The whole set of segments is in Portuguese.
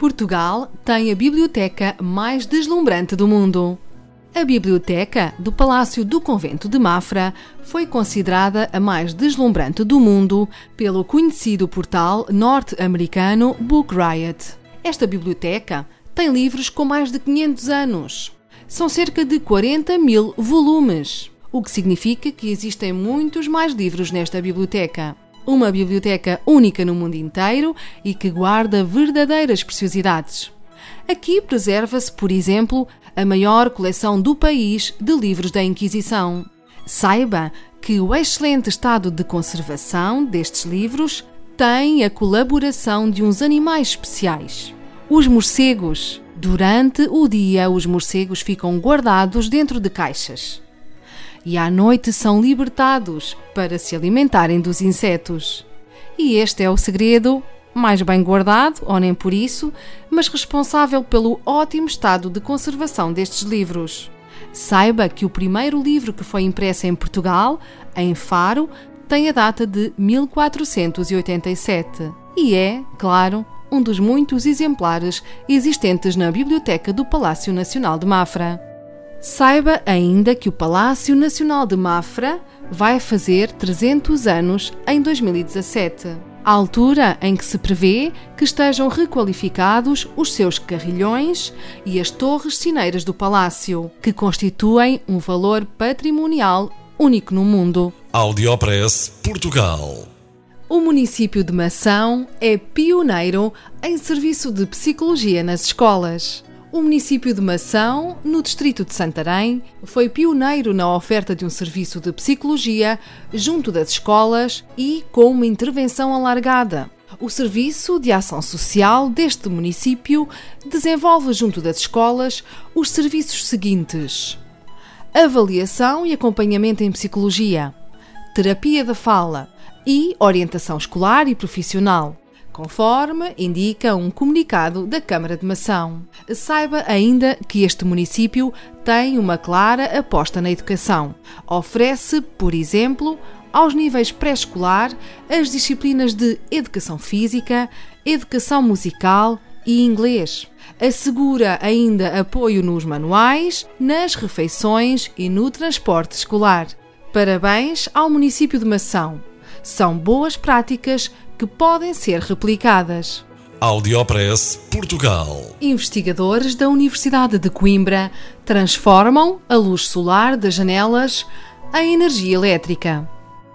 Portugal tem a biblioteca mais deslumbrante do mundo. A biblioteca do Palácio do Convento de Mafra foi considerada a mais deslumbrante do mundo pelo conhecido portal norte-americano Book Riot. Esta biblioteca tem livros com mais de 500 anos. São cerca de 40 mil volumes, o que significa que existem muitos mais livros nesta biblioteca uma biblioteca única no mundo inteiro e que guarda verdadeiras preciosidades. Aqui preserva-se, por exemplo, a maior coleção do país de livros da Inquisição. Saiba que o excelente estado de conservação destes livros tem a colaboração de uns animais especiais. Os morcegos. Durante o dia, os morcegos ficam guardados dentro de caixas e à noite são libertados para se alimentarem dos insetos. E este é o segredo, mais bem guardado, ou nem por isso, mas responsável pelo ótimo estado de conservação destes livros. Saiba que o primeiro livro que foi impresso em Portugal, em Faro, tem a data de 1487 e é, claro, um dos muitos exemplares existentes na Biblioteca do Palácio Nacional de Mafra. Saiba ainda que o Palácio Nacional de Mafra vai fazer 300 anos em 2017, a altura em que se prevê que estejam requalificados os seus carrilhões e as torres cineiras do palácio, que constituem um valor patrimonial único no mundo. Audiopress Portugal. O município de Mação é pioneiro em serviço de psicologia nas escolas. O município de Mação, no distrito de Santarém, foi pioneiro na oferta de um serviço de psicologia junto das escolas e com uma intervenção alargada. O Serviço de Ação Social deste município desenvolve junto das escolas os serviços seguintes: avaliação e acompanhamento em psicologia, terapia da fala e orientação escolar e profissional conforme indica um comunicado da Câmara de Mação. Saiba ainda que este município tem uma clara aposta na educação. Oferece, por exemplo, aos níveis pré-escolar as disciplinas de Educação Física, Educação Musical e Inglês. Assegura ainda apoio nos manuais, nas refeições e no transporte escolar. Parabéns ao município de Mação. São boas práticas que podem ser replicadas. Audiopress Portugal. Investigadores da Universidade de Coimbra transformam a luz solar das janelas em energia elétrica.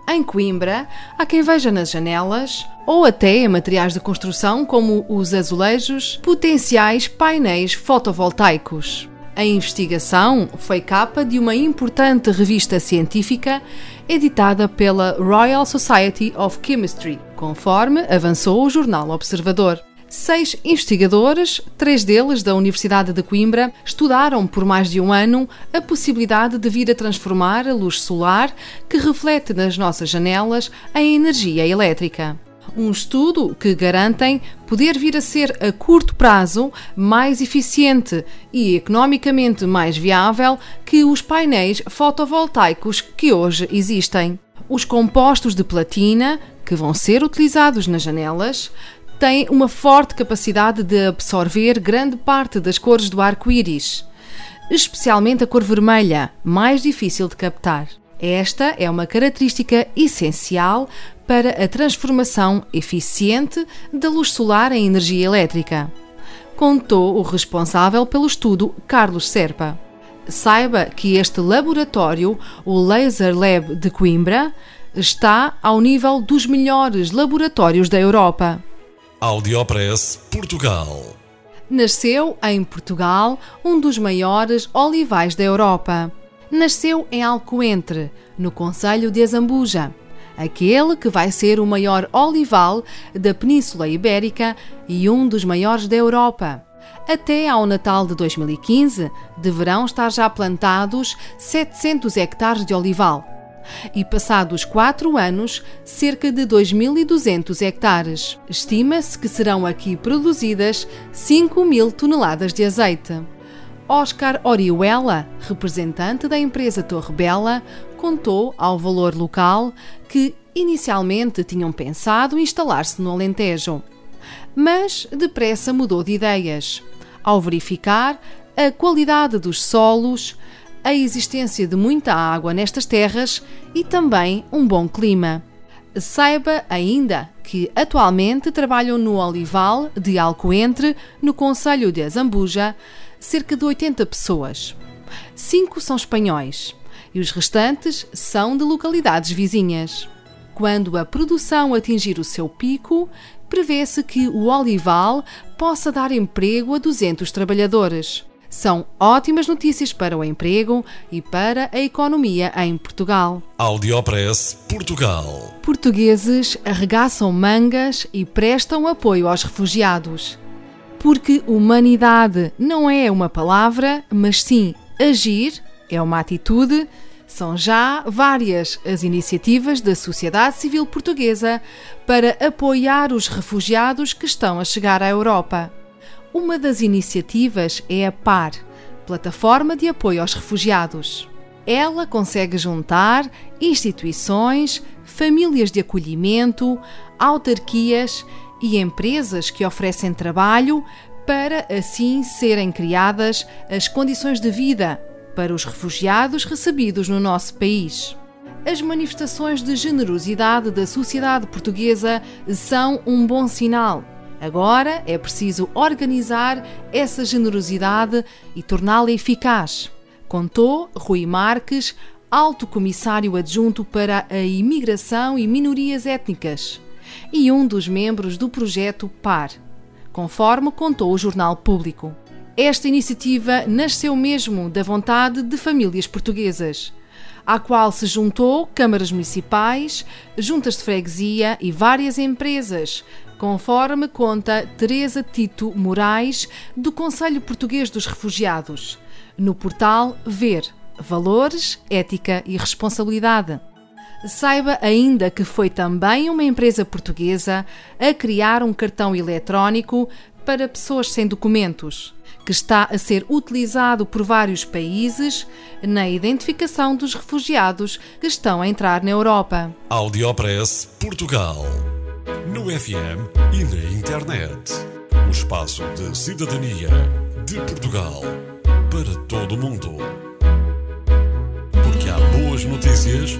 Em Coimbra, há quem veja nas janelas, ou até em materiais de construção como os azulejos, potenciais painéis fotovoltaicos. A investigação foi capa de uma importante revista científica editada pela Royal Society of Chemistry, conforme avançou o jornal Observador. Seis investigadores, três deles da Universidade de Coimbra, estudaram por mais de um ano a possibilidade de vir a transformar a luz solar que reflete nas nossas janelas em energia elétrica um estudo que garantem poder vir a ser a curto prazo mais eficiente e economicamente mais viável que os painéis fotovoltaicos que hoje existem. Os compostos de platina, que vão ser utilizados nas janelas, têm uma forte capacidade de absorver grande parte das cores do arco-íris, especialmente a cor vermelha, mais difícil de captar. Esta é uma característica essencial para a transformação eficiente da luz solar em energia elétrica. Contou o responsável pelo estudo, Carlos Serpa. Saiba que este laboratório, o Laser Lab de Coimbra, está ao nível dos melhores laboratórios da Europa. Audiopress Portugal. Nasceu em Portugal um dos maiores olivais da Europa. Nasceu em Alcoentre, no Conselho de Azambuja aquele que vai ser o maior olival da Península Ibérica e um dos maiores da Europa. Até ao Natal de 2015, deverão estar já plantados 700 hectares de olival. E passados quatro anos, cerca de 2.200 hectares. Estima-se que serão aqui produzidas 5 mil toneladas de azeite. Oscar Orihuela, representante da empresa Torre Bela, contou ao valor local que inicialmente tinham pensado instalar-se no Alentejo. Mas depressa mudou de ideias ao verificar a qualidade dos solos, a existência de muita água nestas terras e também um bom clima. Saiba ainda que atualmente trabalham no Olival de Alcoentre, no Conselho de Azambuja, cerca de 80 pessoas. Cinco são espanhóis e os restantes são de localidades vizinhas. Quando a produção atingir o seu pico, prevê-se que o olival possa dar emprego a 200 trabalhadores. São ótimas notícias para o emprego e para a economia em Portugal. Audiopress Portugal. Portugueses arregaçam mangas e prestam apoio aos refugiados. Porque humanidade não é uma palavra, mas sim agir, é uma atitude são já várias as iniciativas da sociedade civil portuguesa para apoiar os refugiados que estão a chegar à Europa. Uma das iniciativas é a PAR, Plataforma de Apoio aos Refugiados. Ela consegue juntar instituições, famílias de acolhimento, autarquias e empresas que oferecem trabalho para assim serem criadas as condições de vida para os refugiados recebidos no nosso país. As manifestações de generosidade da sociedade portuguesa são um bom sinal. Agora é preciso organizar essa generosidade e torná-la eficaz. Contou Rui Marques, alto comissário adjunto para a imigração e minorias étnicas, e um dos membros do projeto PAR, conforme contou o Jornal Público. Esta iniciativa nasceu mesmo da vontade de famílias portuguesas, à qual se juntou câmaras municipais, juntas de freguesia e várias empresas, conforme conta Teresa Tito Moraes, do Conselho Português dos Refugiados, no portal Ver Valores, Ética e Responsabilidade. Saiba ainda que foi também uma empresa portuguesa a criar um cartão eletrónico para pessoas sem documentos que está a ser utilizado por vários países na identificação dos refugiados que estão a entrar na Europa. Audiopress Portugal. No FM e na internet. O espaço de cidadania de Portugal para todo o mundo. Porque há boas notícias